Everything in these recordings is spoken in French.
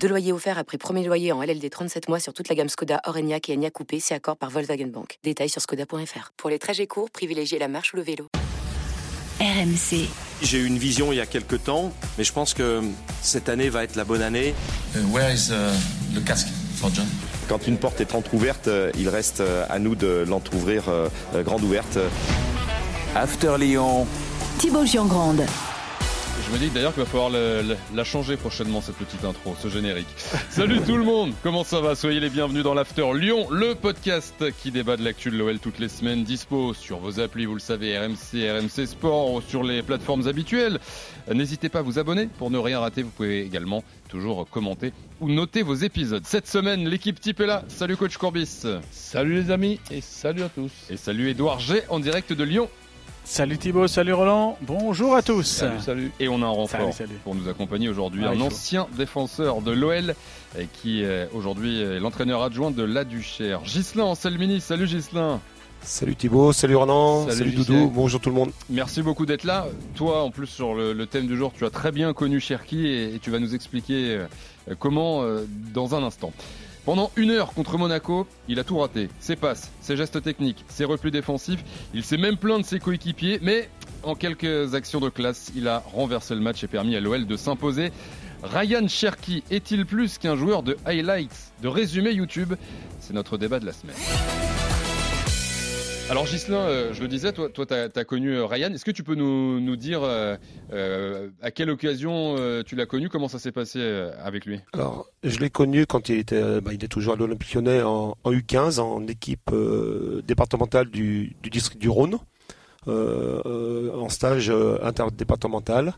Deux loyers offerts après premier loyer en LLD 37 mois sur toute la gamme Skoda, Orenia et Enya Coupé, c'est accord par Volkswagen Bank. Détails sur skoda.fr. Pour les trajets courts, privilégiez la marche ou le vélo. RMC. J'ai eu une vision il y a quelques temps, mais je pense que cette année va être la bonne année. Uh, where is uh, le casque for John? Quand une porte est entrouverte, euh, il reste euh, à nous de l'entrouvrir euh, grande ouverte. After Lyon. Thibaut Giangrande. Je me dis d'ailleurs qu'il va falloir la, la- la changer prochainement cette petite intro, ce générique. Salut tout le monde, comment ça va? Soyez les bienvenus dans l'After Lyon, le podcast qui débat de l'actu de l'OL toutes les semaines, dispo sur vos applis, vous le savez, RMC, RMC Sport, ou sur les plateformes habituelles. N'hésitez pas à vous abonner pour ne rien rater, vous pouvez également toujours commenter ou noter vos épisodes. Cette semaine, l'équipe type est là. Salut coach Courbis. Salut les amis et salut à tous. Et salut Edouard G en direct de Lyon. Salut Thibaut, salut Roland, bonjour à tous. Salut, salut. Et on a un renfort Salut, salut. pour nous accompagner aujourd'hui, Ah, un ancien défenseur de l'OL euh, qui euh, aujourd'hui est l'entraîneur adjoint de la Duchère. Gislain Anselmini, salut Gislain. Salut Thibaut, salut Ronan, Salut. Doudou, bonjour tout le monde. Merci beaucoup d'être là. Toi, en plus, sur le, le thème du jour, tu as très bien connu Cherki et, et tu vas nous expliquer euh, comment euh, dans un instant. Pendant une heure contre Monaco, il a tout raté. Ses passes, ses gestes techniques, ses replis défensifs. Il s'est même plaint de ses coéquipiers, mais en quelques actions de classe, il a renversé le match et permis à l'OL de s'imposer. Ryan Cherki est-il plus qu'un joueur de highlights, de résumé YouTube? C'est notre débat de la semaine. Alors Gislain, euh, je le disais, toi, toi, t'as as connu euh, Ryan. Est-ce que tu peux nous, nous dire euh, euh, à quelle occasion tu l'as connu, comment ça s'est passé avec lui? Alors, je l'ai connu quand il était, bah, il est toujours à l'Olympique Lyonnais en, en U15, en équipe départementale du, du district du Rhône, en stage interdépartemental.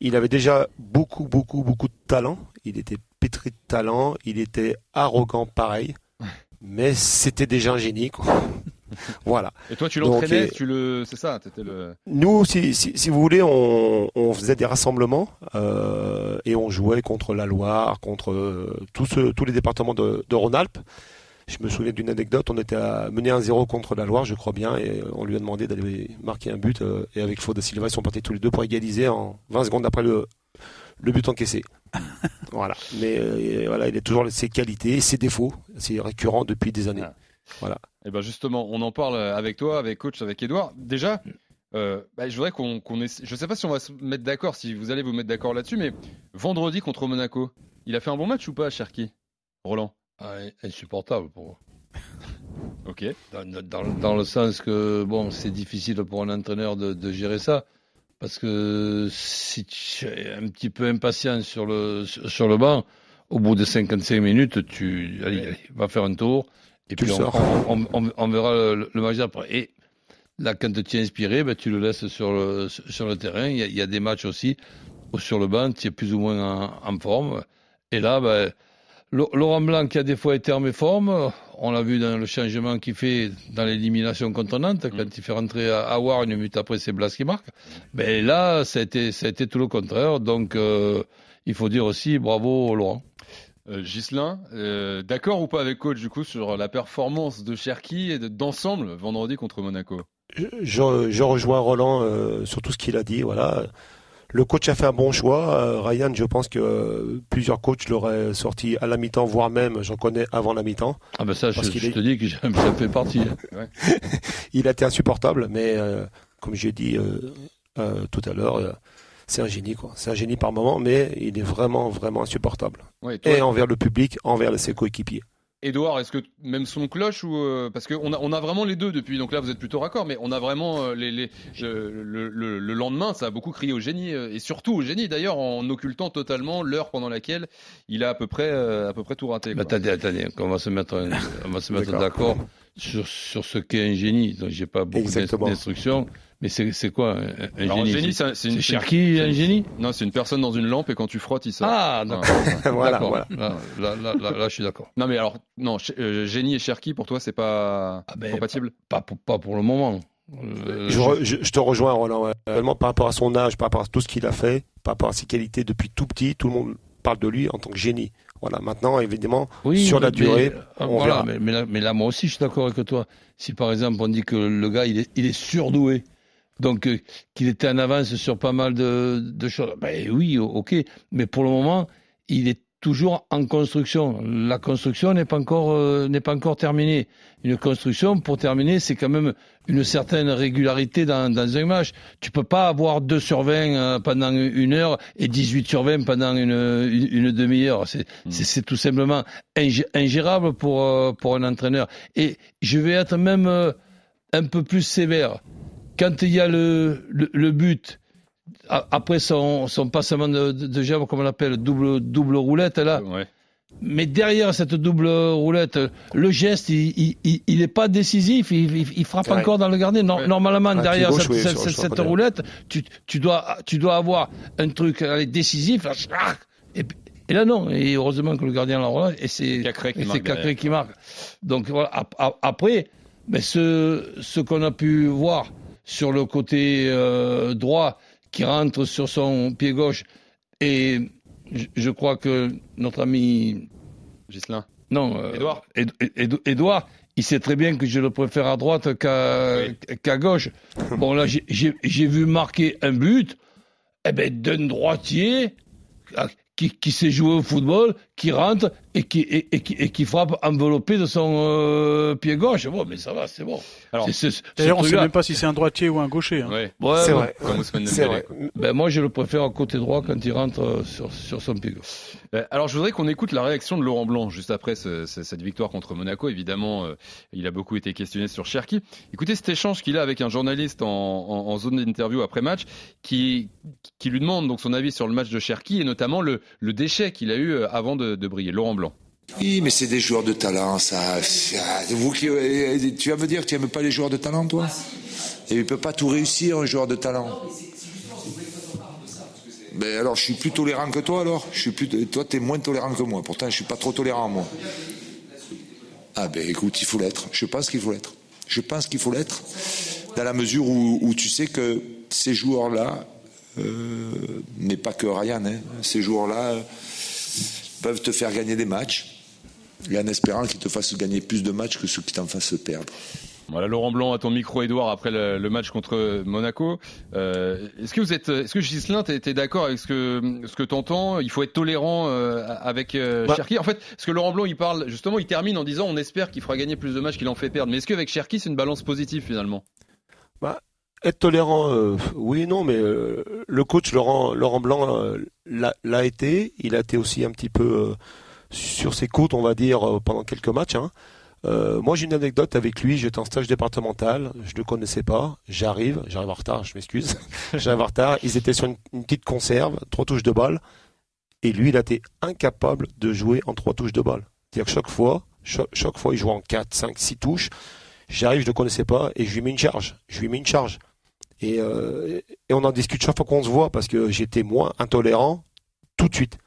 Il avait déjà beaucoup, beaucoup, beaucoup de talent. Il était pétri de talent. Il était arrogant, pareil. Mais c'était déjà un génie, quoi. voilà. Et toi, tu l'entraînais, tu le, c'est ça, t'étais le. Nous, si, si, si vous voulez, on, on faisait des rassemblements euh, et on jouait contre la Loire, contre euh, tous, les départements de, de Rhône-Alpes. Je me souviens d'une anecdote, on était à mener 1-0 contre la Loire, je crois bien, et on lui a demandé d'aller marquer un but. euh, et avec Faux Silva, ils sont partis tous les deux pour égaliser en 20 secondes après le, le but encaissé. voilà. Mais euh, voilà, il a toujours ses qualités, ses défauts. C'est récurrent depuis des années. Ah. Voilà. Et ben justement, on en parle avec toi, avec coach, avec Edouard. Déjà, euh, bah, je voudrais qu'on essa- Je sais pas si on va se mettre d'accord, si vous allez vous mettre d'accord là-dessus, mais vendredi contre Monaco, il a fait un bon match ou pas, Cherki? Roland? Ah, insupportable pour moi. Ok. Dans, dans- dans le sens que bon, c'est difficile pour un entraîneur de, de gérer ça. Parce que si tu es un petit peu impatient sur le, sur sur le banc, au bout de 55 minutes, tu allez, allez, va faire un tour. Et puis on, sors. on, on- on verra le, le match après. Et là, quand tu es inspiré, ben, tu le laisses sur le, sur le terrain. Il y, a, il y a des matchs aussi où sur le banc, tu es plus ou moins en, en forme. Et là, ben, Laurent Blanc, qui a des fois été en méforme, on l'a vu dans le changement qu'il fait dans l'élimination contre Nantes, quand il fait rentrer à Awar une minute après, c'est Blas qui marque. Mais là, ça a été, ça a été tout le contraire. Donc, euh, il faut dire aussi bravo Laurent. Euh, Ghislain, euh, d'accord ou pas avec coach du coup sur la performance de Cherki et de- d'ensemble vendredi contre Monaco? Je, je rejoins Roland euh, sur tout ce qu'il a dit. Voilà. Le coach a fait un bon choix. Ryan, je pense que plusieurs coachs l'auraient sorti à la mi-temps, voire même, j'en connais, avant la mi-temps. Ah ben ça, je, je est- te dis que ça fait partie. hein. Il a été insupportable, mais euh, comme j'ai dit euh, euh, tout à l'heure, c'est un génie. quoi. C'est un génie par moment, mais il est vraiment, vraiment insupportable. Ouais, toi, Et envers le public, envers ses coéquipiers. Edouard, est-ce que même son cloche ou euh, parce qu'on a on a vraiment les deux depuis donc là vous êtes plutôt raccord mais on a vraiment euh, les, les le, le- le lendemain ça a beaucoup crié au génie euh, et surtout au génie d'ailleurs en occultant totalement l'heure pendant laquelle il a à peu près euh, à peu près tout raté. Quoi. attendez, attendez, on va se mettre, on va se mettre D'accord. sur, sur ce qu'est un génie. Donc, j'ai pas beaucoup d'instructions, mais c'est c'est quoi un, Alors, génie génie, C'est Cherki, un génie Non, c'est une personne dans une lampe et quand tu frottes il sort. Ah, d'accord. Voilà, D'accord. voilà. Là, là, là, là, là, je suis d'accord. Non mais alors non, euh, génie et Cherki pour toi c'est pas Ah ben, compatible? Pas pour, pas pour le moment. Euh, Je, re- je- je te rejoins, Roland. Réellement, par rapport à son âge, par rapport à tout ce qu'il a fait, par rapport à ses qualités depuis tout petit, tout le monde parle de lui en tant que génie. Voilà. Maintenant, évidemment, Oui, sur la mais- durée, mais, on voilà, verra. mais, mais là, mais là, moi aussi, je suis d'accord avec toi. Si par exemple on dit que le gars, il est, il est surdoué, donc euh, qu'il était en avance sur pas mal de, de choses, ben oui, ok. Mais pour le moment, il est toujours en construction. La construction n'est pas encore euh, n'est pas encore terminée. Une construction, pour terminer, c'est quand même une certaine régularité dans, dans un match. Tu peux pas avoir 2 sur 20 euh, pendant une heure et 18 sur 20 pendant une, une, une demi-heure. C'est c'est- c'est tout simplement ingé- ingérable pour, pour un entraîneur. Et je vais être même un peu plus sévère. Quand il y a le, le, le but, a- après son, son passement de, de, de jambes, comme on l'appelle, double, double roulette, là, Ouais. mais derrière cette double roulette, le geste, il, il, il- il est pas décisif, il, il, il frappe Ouais. encore dans le gardien. Ouais. Normalement, Ah, derrière cette, roulette, tu, tu, dois, tu dois avoir un truc allez, décisif. là, et, là, non. Et heureusement que le gardien la relâche. Et c'est Cacré qui marque c'est Cacré derrière. qui marque. Donc voilà. ap- ap- Après, mais ce, ce qu'on a pu voir sur le côté euh, droit, qui rentre sur son pied gauche, et je, je crois que notre ami Ghislain. non, euh, Édouard. Éd- Éd- Édouard, il sait très bien que je le préfère à droite qu'à Oui. gauche. Bon, là, j'ai vu marquer un but eh ben, d'un droitier ah, qui, qui sait jouer au football, qui rentre et qui, et, et qui, et qui frappe enveloppé de son euh, pied gauche. Bon, mais ça va, c'est bon. D'ailleurs, on ne sait même pas si c'est un droitier ou un gaucher. hein. Ouais. Ouais, c'est ouais. vrai. Ben, moi, je le préfère à côté droit quand il rentre euh, sur, sur son pied gauche. Euh, Alors, je voudrais qu'on écoute la réaction de Laurent Blanc juste après ce- ce- cette victoire contre Monaco. Évidemment, euh, il a beaucoup été questionné sur Cherki. Écoutez cet échange qu'il a avec un journaliste en, en- en zone d'interview après match, qui, qui lui demande donc son avis sur le match de Cherki et notamment le, le déchet qu'il a eu avant de, de briller. Laurent Blanc. Oui, mais c'est des joueurs de talent, ça. Vous qui, euh, tu vas me dire que tu n'aimes pas les joueurs de talent, toi? Et il peut pas tout réussir, un joueur de talent. Ben alors, je suis plus tolérant que toi, alors. Je suis plus, toi, t'es moins tolérant que moi. Pourtant, je suis pas trop tolérant, moi. Ah ben, écoute, il faut l'être. Je pense qu'il faut l'être. Je pense qu'il faut l'être, dans la mesure où, tu sais que ces joueurs-là, euh, mais pas que Ryan, hein, ces joueurs-là euh, peuvent te faire gagner des matchs, et en espérant qu'ils te fassent gagner plus de matchs que ceux qui t'en fassent perdre. Voilà, Laurent Blanc à ton micro, Edouard, après le, le match contre Monaco. Euh, est-ce que vous êtes, est-ce que Gislain, t'es, d'accord avec ce que ce que t'entends? Il faut être tolérant euh, avec euh, Bah. Cherki. En fait, parce que Laurent Blanc, il parle justement, il termine en disant, on espère qu'il fera gagner plus de matchs qu'il en fait perdre. Mais est-ce qu'avec Cherki, c'est une balance positive finalement? Être tolérant, euh, oui et non, mais euh, le coach Laurent, Laurent Blanc euh, l'a été. Il a été aussi un petit peu sur ses côtes, on va dire, pendant quelques matchs. hein. Moi, j'ai une anecdote avec lui. J'étais en stage départemental. Je ne le connaissais pas. J'arrive. J'arrive en retard. Je m'excuse. J'arrive en retard. Ils étaient sur une, petite conserve, trois touches de balle. Et lui, il a été incapable de jouer en trois touches de balle. C'est-à-dire que chaque fois, chaque, chaque fois, il jouait en 4, 5, 6 touches. J'arrive, je ne le connaissais pas et je lui mets une charge. Je lui mets une charge. Et, euh, et on en discute chaque fois qu'on se voit parce que j'étais moins intolérant tout de suite.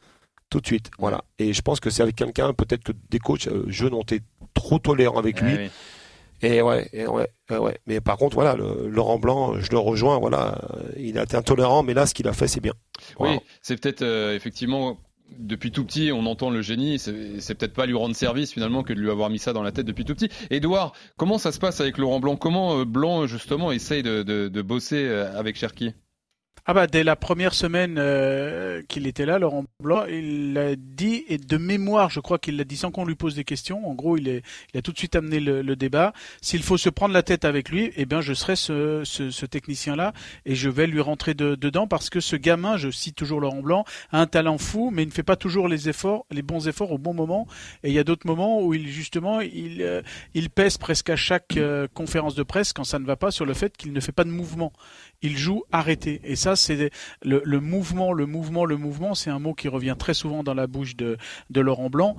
Tout de suite. Voilà. Et je pense que c'est avec quelqu'un, peut-être que des coachs euh, jeunes ont été trop tolérants avec lui. Ah oui. Et ouais, et ouais, ouais. Mais par contre, voilà, le, Laurent Blanc, je le rejoins. Voilà, il a été intolérant, mais là, ce qu'il a fait, c'est bien. Oui, c'est peut-être euh, effectivement depuis tout petit, on entend le génie. C'est peut-être pas lui rendre service finalement que de lui avoir mis ça dans la tête depuis tout petit. Edouard, comment ça se passe avec Laurent Blanc? Comment euh, Blanc justement essaye de bosser euh, avec Cherki? Ah bah dès la première semaine euh, qu'il était là, Laurent Blanc, il l'a dit et de mémoire, je crois qu'il l'a dit sans qu'on lui pose des questions. En gros, il, est, il a tout de suite amené le, débat. S'il faut se prendre la tête avec lui, eh bien je serai ce, ce, technicien-là et je vais lui rentrer de- dedans parce que ce gamin, je cite toujours Laurent Blanc, a un talent fou, mais il ne fait pas toujours les efforts, les bons efforts au bon moment. Et il y a d'autres moments où il justement il euh, il pèse presque à chaque euh, conférence de presse quand ça ne va pas sur le fait qu'il ne fait pas de mouvement il joue arrêté. Et ça, c'est le, le mouvement, le mouvement, le mouvement, c'est un mot qui revient très souvent dans la bouche de, de Laurent Blanc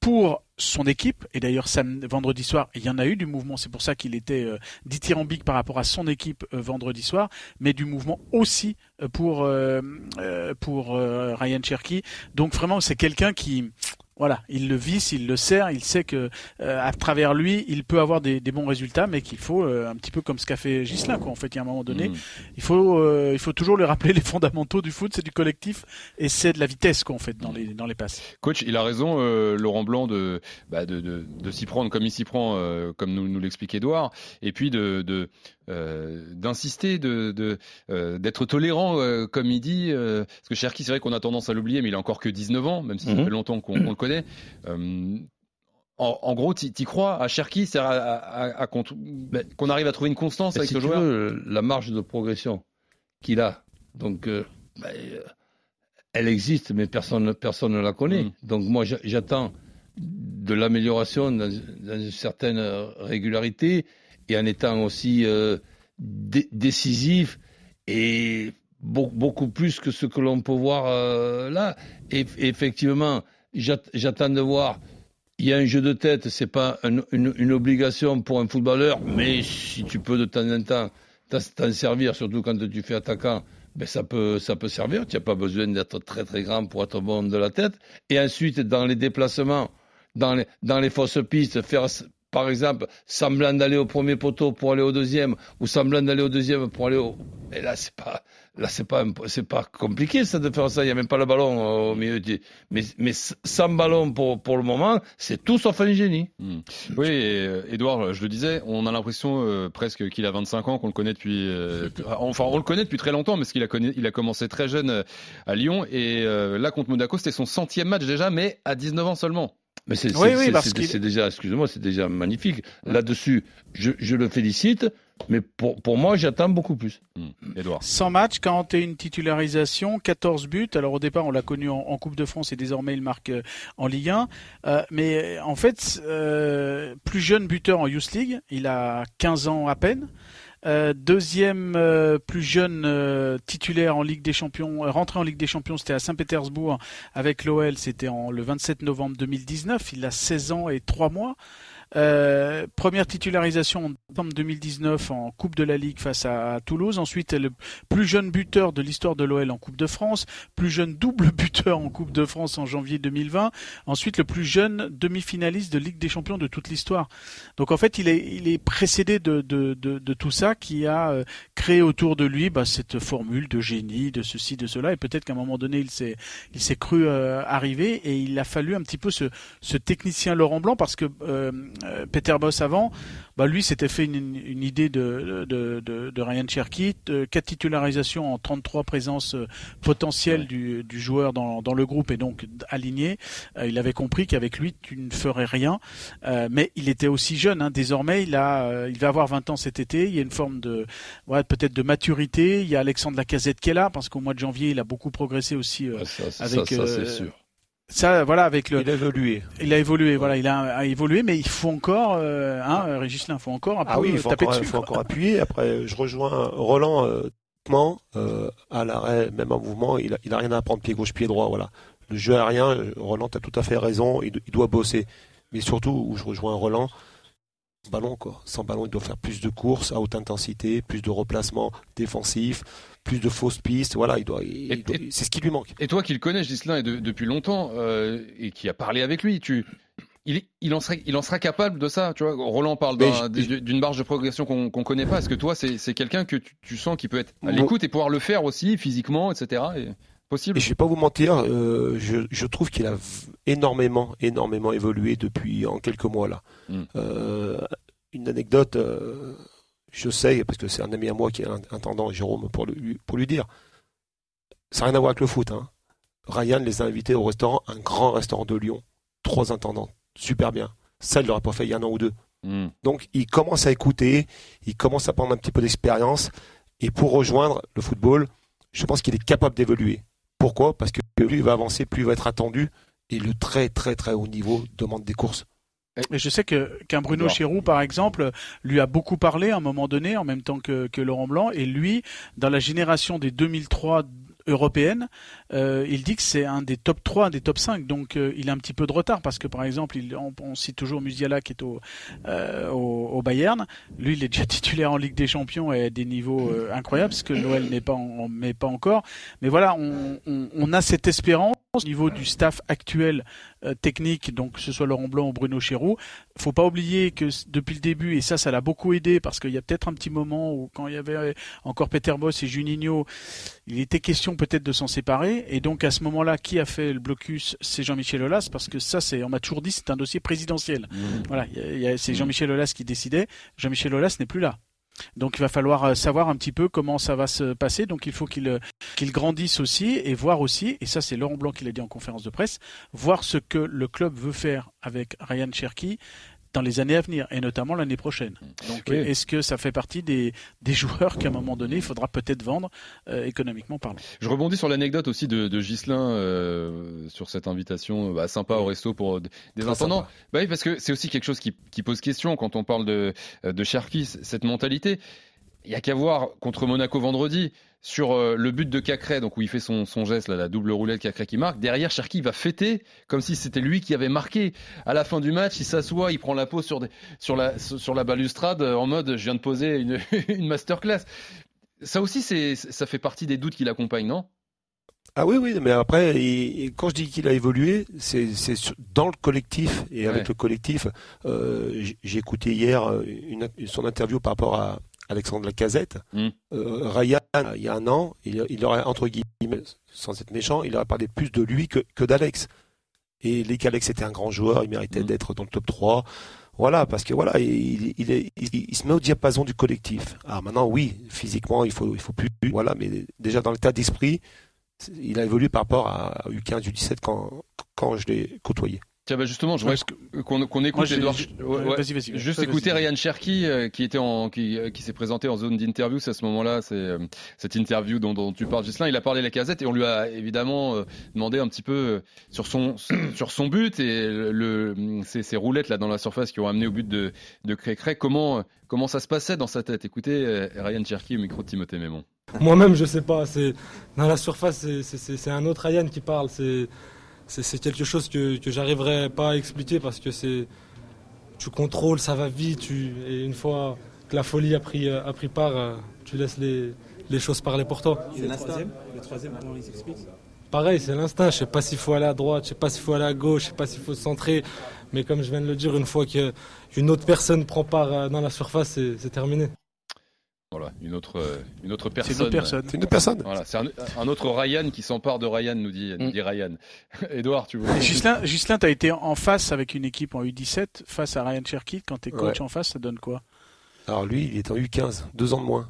pour son équipe, et d'ailleurs vendredi soir, il y en a eu du mouvement, c'est pour ça qu'il était euh, dithyrambique par rapport à son équipe euh, vendredi soir, mais du mouvement aussi euh, pour, euh, euh, pour Ryan Cherky. Donc vraiment, c'est quelqu'un qui, Voilà, il le visse, il le sert, il sait que euh, à travers lui, il peut avoir des, des bons résultats, mais qu'il faut euh, un petit peu comme ce qu'a fait Gislain, quoi. En fait, il y a un moment donné, Mm. il faut euh, il faut toujours lui rappeler les fondamentaux du foot, c'est du collectif et c'est de la vitesse, quoi, en fait, dans les dans les passes. Coach, il a raison, Laurent Blanc, de, bah, de, de, de s'y prendre comme il s'y prend, comme nous, nous l'explique Edouard, et puis de, de, d'insister, de, de, euh, d'être tolérant, euh, comme il dit. euh, parce que Cherki, c'est vrai qu'on a tendance à l'oublier, mais il a encore que 19 ans, même si ça Mhm. fait longtemps qu'on, le connaît. Euh, en, en gros, t'y crois à Cherki, c'est à, à, à- à qu'on, arrive à trouver une constance avec si ce tu joueur veux, la marge de progression qu'il a, donc, euh, euh, elle existe, mais personne, personne ne la connaît. Mm. Donc moi, j'a- j'attends de l'amélioration dans, dans une certaine euh, régularité et en étant aussi euh, dé- décisif et beau- beaucoup plus que ce que l'on peut voir euh, là. Et, effectivement, j'at- j'attends de voir. Il y a un jeu de tête, c'est pas un- une, obligation pour un footballeur, mais si tu peux de temps en temps t'en- servir, surtout quand tu fais attaquant, ben ça peut ça peut servir. Tu n'as pas besoin d'être très très grand pour être bon de la tête. Et ensuite, dans les déplacements, dans dans les fausses pistes, faire par exemple semblant d'aller au premier poteau pour aller au deuxième, ou semblant d'aller au deuxième pour aller au. Et là, c'est pas là c'est pas c'est pas compliqué ça de faire ça. Il y a même pas le ballon euh, au milieu. du- Mais mais sans ballon pour pour le moment, c'est tout sauf un génie. Mm. Oui, et, euh, Edouard, je le disais, on a l'impression euh, presque qu'il a 25 ans, qu'on le connaît depuis. euh, enfin, on le connaît depuis très longtemps, parce qu'il a, connu- il a commencé très jeune euh, à Lyon. Et euh, là, contre Monaco, c'était son centième match déjà, mais à 19 ans seulement. Mais c'est Oui, c'est- oui, déjà, excusez-moi, c'est déjà magnifique. Là-dessus, je, je le félicite, mais pour, pour moi, j'attends beaucoup plus. Mm. Edouard. 100 matchs, 41 titularisations, 14 buts. Alors au départ, on l'a connu en, en Coupe de France et désormais il marque euh, en Ligue 1. Euh, mais en fait, euh, plus jeune buteur en Youth League, il a 15 ans à peine. Euh, deuxième euh, plus jeune euh, titulaire en Ligue des Champions, rentré en Ligue des Champions, c'était à Saint-Pétersbourg avec l'OL, c'était le 27 novembre 2019. Il a 16 ans et 3 mois. Euh, première titularisation en septembre 2019 en Coupe de la Ligue face à, Toulouse. Ensuite, le plus jeune buteur de l'histoire de l'OL en Coupe de France. Plus jeune double buteur en Coupe de France en janvier 2020. Ensuite, le plus jeune demi-finaliste de Ligue des Champions de toute l'histoire. Donc en fait, il est, il est précédé de, de, de, de tout ça qui a euh, créé autour de lui bah, cette formule de génie, de ceci, de cela. Et peut-être qu'à un moment donné, il s'est, cru euh, arriver et il a fallu un petit peu ce, ce technicien Laurent Blanc parce que euh, Peter Boss avant, bah, lui s'était fait une, une idée de, de, de, de Ryan Cherky, euh, quatre titularisations en 33 présences euh, potentielles du, du joueur dans, dans le groupe et donc aligné. Euh, il avait compris qu'avec lui, tu ne ferais rien. Euh, mais il était aussi jeune. Hein. Désormais, il a, euh, il va avoir 20 ans cet été. Il y a une forme de, ouais, peut-être de maturité. Il y a Alexandre Lacazette qui est là parce qu'au mois de janvier, il a beaucoup progressé aussi euh, Ah, ça, avec. ça, ça, c'est euh, sûr. Ça, voilà, avec le. Il a évolué. Il a évolué, voilà, il a, a évolué, mais il faut encore, euh, hein, Régis il faut encore peu Ah oui, il faut, taper encore, dessus. faut quoi. encore appuyer. Après, je rejoins Roland euh, euh, à l'arrêt, même en mouvement, il a, il a rien à apprendre pied gauche, pied droit. Voilà. Le jeu aérien, euh, Roland, tu as tout à fait raison, il, il doit bosser. Mais surtout, où je rejoins Roland, ballon quoi. Sans ballon, il doit faire plus de courses à haute intensité, plus de replacements défensifs, plus de fausses pistes. Voilà, il doit, il- c'est ce qui lui manque. Et toi qui le connais, Gislain, et de- depuis longtemps, euh, et qui a parlé avec lui, tu, il, en serait, il en sera capable de ça, tu vois? Roland parle d'une marge de progression qu'on qu'on connaît pas. Est-ce que toi, c'est quelqu'un que tu, tu sens qui peut être à l'écoute et pouvoir le faire aussi physiquement, etc. Et possible. Et je vais pas vous mentir, euh, je, je trouve qu'il a énormément, énormément évolué depuis en quelques mois là. Mm. Euh, une anecdote, euh, je sais parce que c'est un ami à moi qui est un intendant, Jérôme, pour lui, pour lui dire. Ça n'a rien à voir avec le foot. Hein. Ryan les a invités au restaurant, un grand restaurant de Lyon, trois intendants, super bien. Ça, il l'aurait pas fait il y a un an ou deux. Hmm. Donc, il commence à écouter, il commence à prendre un petit peu d'expérience, et pour rejoindre le football, je pense qu'il est capable d'évoluer. Pourquoi? Parce que plus il va avancer, plus il va être attendu, et le très très très haut niveau demande des courses. Et je sais que qu'un Bruno. Chéroux, par exemple, lui a beaucoup parlé à un moment donné, en même temps que, que Laurent Blanc, et lui, dans la génération des 2003 européennes, euh, il dit que c'est un des top 3, un des top 5, donc euh, il a un petit peu de retard, parce que par exemple, on, cite toujours Musiala qui est au, euh, Bayern, lui il est déjà titulaire en Ligue des Champions et à des niveaux euh, incroyables, parce que l'OL n'est pas, en, mais pas encore, mais voilà, on a cette espérance au niveau du staff actuel euh, technique, donc que ce soit Laurent Blanc ou Bruno Chéroux, faut pas oublier que depuis le début, et ça, ça l'a beaucoup aidé parce qu'il y a peut-être un petit moment où quand il y avait encore Peter Boss et Juninho, il était question peut-être de s'en séparer. Et donc à ce moment-là, qui a fait le blocus? C'est Jean-Michel Aulas parce que ça, c'est on m'a toujours dit, c'est un dossier présidentiel. Mmh. Voilà, il y a- c'est Jean-Michel Aulas qui décidait. Jean-Michel Aulas n'est plus là. Donc il va falloir euh, savoir un petit peu comment ça va se passer. Donc il faut qu'il euh, qu'il grandisse aussi et voir aussi, et ça c'est Laurent Blanc qui l'a dit en conférence de presse, voir ce que le club veut faire avec Ryan Cherky dans les années à venir et notamment l'année prochaine. Donc Oui. est-ce que ça fait partie des, des joueurs qu'à un moment donné il faudra peut-être vendre euh, économiquement parlant? Je rebondis sur l'anecdote aussi de, de Ghislain euh, sur cette invitation bah, sympa au resto pour des Très intendants. Bah oui, parce que c'est aussi quelque chose qui, qui pose question quand on parle de, euh, de Cherki, cette mentalité. Il y a qu'à voir contre Monaco vendredi sur euh, le but de Cacré, donc où il fait son, son geste, là, la double roulette Cacré qui marque. Derrière, Cherki va fêter comme si c'était lui qui avait marqué. À la fin du match, il s'assoit, il prend la pause sur, des, sur, la, sur la balustrade euh, en mode je viens de poser une, une masterclass. Ça aussi, c'est, ça fait partie des doutes qui l'accompagnent, non? Ah oui, oui, mais après, il- quand je dis qu'il a évolué, c'est dans le collectif et avec Ouais. le collectif. euh, J'ai écouté hier une, son interview par rapport à Alexandre Lacazette. Mm. Euh, Ryan, il y a un an, il, il aurait, entre guillemets, sans être méchant, il aurait parlé plus de lui que, que d'Alex. Et les qu'Alex était un grand joueur, il méritait Mm. d'être dans le top 3. Voilà, parce que voilà, il, il, est- il- se met au diapason du collectif. Ah, maintenant, oui, physiquement, il faut, il faut plus. Voilà, mais déjà dans l'état d'esprit, il a évolué par rapport à U15, U17 quand, quand je l'ai côtoyé. Tiens, bah justement, je voudrais qu'on écoute Moi, Edouard. j'ai- Ouais, ouais. Vas-y, vas-y. Juste écouter. Ryan Cherky euh, qui était en qui, euh, qui s'est présenté en zone d'interview. C'est à ce moment-là, c'est euh, cette interview dont, dont tu parles, Gislain. Il a parlé la casette et on lui a évidemment euh, demandé un petit peu sur son sur son but et le, le- ces, ces roulettes là dans la surface qui ont amené au but de de Crécré. Comment comment ça se passait dans sa tête? Écoutez euh, Ryan Cherky au micro de Timothée Mémon. Moi-même, je sais pas. C'est dans la surface, c'est un autre Ryan qui parle. C'est c'est c'est quelque chose que que j'arriverai pas à expliquer parce que c'est tu contrôles, ça va vite. Tu, et une fois que la folie a pris euh, a pris part, euh, tu laisses les les choses parler pour toi. Et le troisième, le troisième, comment il s'explique? Pareil, c'est l'instinct. Je sais pas s'il faut aller à droite, je sais pas s'il faut aller à gauche, je sais pas s'il faut se centrer. Mais comme je viens de le dire, une fois que une autre personne prend part euh, dans la surface, c'est c'est terminé. Une autre euh, une autre personne. C'est une autre personne. C'est une autre personne. Voilà, c'est un, un autre Ryan qui s'empare de Ryan, nous dit, nous Mm. dit Ryan. Edouard, tu veux Et Ghislain, Ghislain, tu as été en face avec une équipe en U17 face à Ryan Cherky. Quand tu es coach Ouais. en face, ça donne quoi? Alors lui, il est en U15, deux ans de moins.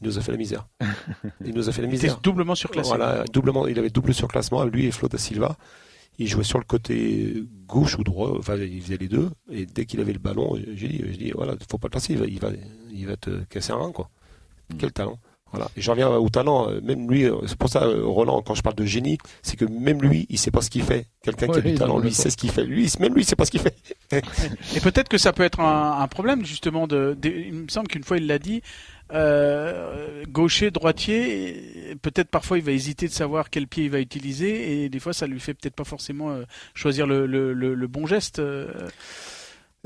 Il nous a fait la misère. Il nous a fait la Il était misère. doublement surclassé. Voilà, doublement, il avait double surclassement, lui et Flo da Silva. Il jouait sur le côté gauche ou droit, enfin il faisait les deux. Et dès qu'il avait le ballon, j'ai dit, j'ai dit voilà, faut pas le passer, il va, il va, il va te casser un rein, quoi. Mm. Quel talent. Voilà. Et j'en reviens au talent, euh, même lui, euh, c'est pour ça, euh, Roland, quand je parle de génie, c'est que même lui, il sait pas ce qu'il fait. Quelqu'un qui a du talent, lui, il sait ce qu'il fait. Lui, même lui, il sait pas ce qu'il fait. Et peut-être que ça peut être un, un problème justement de, de- Il me semble qu'une fois il l'a dit, euh, gaucher, droitier. Peut-être parfois il va hésiter de savoir quel pied il va utiliser et des fois ça lui fait peut-être pas forcément euh, choisir le, le, le- le bon geste euh,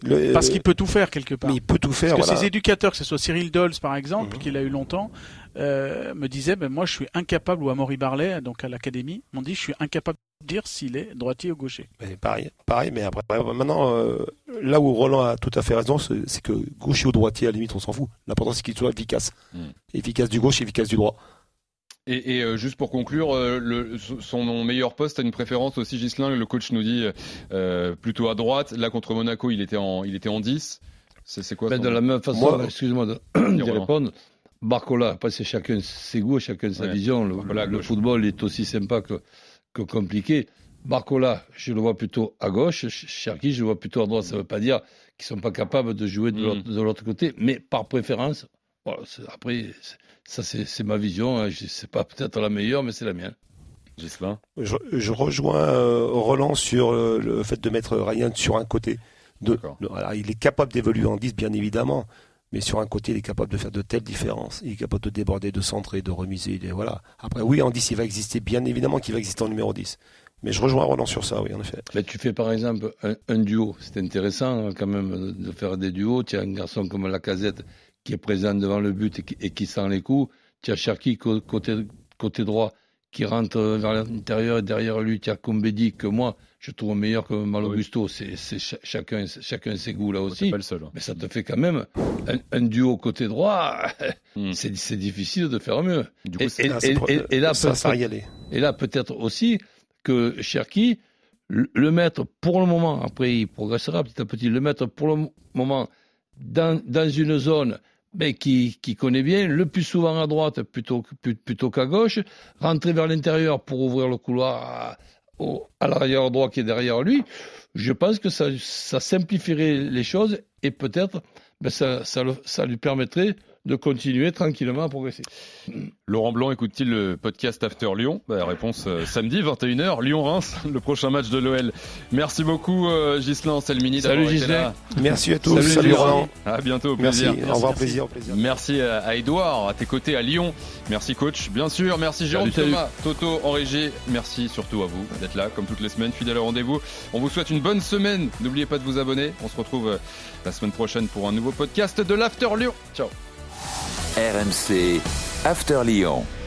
Le- parce qu'il peut tout faire quelque part. mais il peut tout faire. Parce que voilà. ses éducateurs, que ce soit Cyril Dols par exemple, Mhm. qu'il a eu longtemps, euh, me disaient ben, moi je suis incapable, ou Amaury Barlet, donc à l'académie, m'ont dit je suis incapable de dire s'il est droitier ou gaucher. Mais pareil, pareil, mais après, maintenant, euh, là où Roland a tout à fait raison, c'est c'est que gaucher ou droitier, à la limite, on s'en fout. L'important, c'est qu'il soit efficace. Mm. Efficace du gauche, efficace du droit. Et, et, euh, juste pour conclure, euh, le, son meilleur poste a une préférence aussi, Gislin. Le coach nous dit euh, plutôt à droite. Là, contre Monaco, il était en, il était en 10. C'est quoi Ben, de la même façon, Moi- excuse-moi de, Roland. répondre. Barcola, après c'est chacun ses goûts, chacun sa Ouais. vision. Le, Barcola football est aussi sympa que, que compliqué. Barcola, je le vois plutôt à gauche. Ch- Cherki, je le vois plutôt à droite. Ça ne veut pas dire qu'ils sont pas capables de jouer de Mm. de l'autre côté, mais par préférence. Voilà, c'est- après, c'est- ça c'est c'est ma vision. Hein. Je sais pas peut-être la meilleure, mais c'est la mienne. Je, je rejoins euh, Roland sur euh, le fait de mettre Ryan sur un côté. De, alors, il est capable d'évoluer en 10, bien évidemment. Mais sur un côté, il est capable de faire de telles différences. Il est capable de déborder, de centrer, de remiser. voilà. Après, oui, en 10, il va exister, bien évidemment qu'il va exister en numéro 10. Mais je rejoins Roland sur ça, oui, en effet. Tu fais par exemple un, un duo. C'est intéressant hein, quand même de faire des duos. Tu as un garçon comme Lacazette qui est présent devant le but et qui, et qui sent les coups. Tu as Cherki côté, côté droit qui rentre vers l'intérieur et derrière lui, tu as Combedi que moi, je trouve meilleur que Malogusto. C'est c'est ch- chacun, chacun ses goûts là aussi. pas le seul. hein. Mais ça te fait quand même un, un duo côté droit. Hmm. c'est c'est difficile de faire mieux. Du coup, et, c'est- et- c'est et- pour- et- et là, ça, peut- ça va y aller. et là, peut-être aussi que Cherki, le le mettre pour le moment, après il progressera petit à petit, le mettre pour le moment dans, dans une zone mais qui, qui connaît bien, le plus souvent à droite plutôt, plutôt qu'à gauche, rentrer vers l'intérieur pour ouvrir le couloir à, à l'arrière droit qui est derrière lui, je pense que ça, ça simplifierait les choses et peut-être ben ça, ça lui permettrait de continuer tranquillement à progresser. Laurent Blanc écoute-t-il le podcast After Lyon? Bah, Réponse euh, samedi 21h, Lyon-Reims, le prochain match de l'OL. Merci beaucoup euh, Ghislain Anselmini Salut, là. Merci à tous. Salut. Roland. À bientôt, au Merci. plaisir. Au revoir, plaisir, plaisir. Merci à à Edouard, à tes côtés à Lyon. Merci coach, bien sûr. Merci Jérôme Salut, Thomas, Toto en régie. Merci surtout à vous d'être là, comme toutes les semaines, fidèle au rendez-vous. On vous souhaite une bonne semaine. N'oubliez pas de vous abonner. On se retrouve euh, la semaine prochaine pour un nouveau podcast de l'After Lyon. Ciao. RMC After Lyon.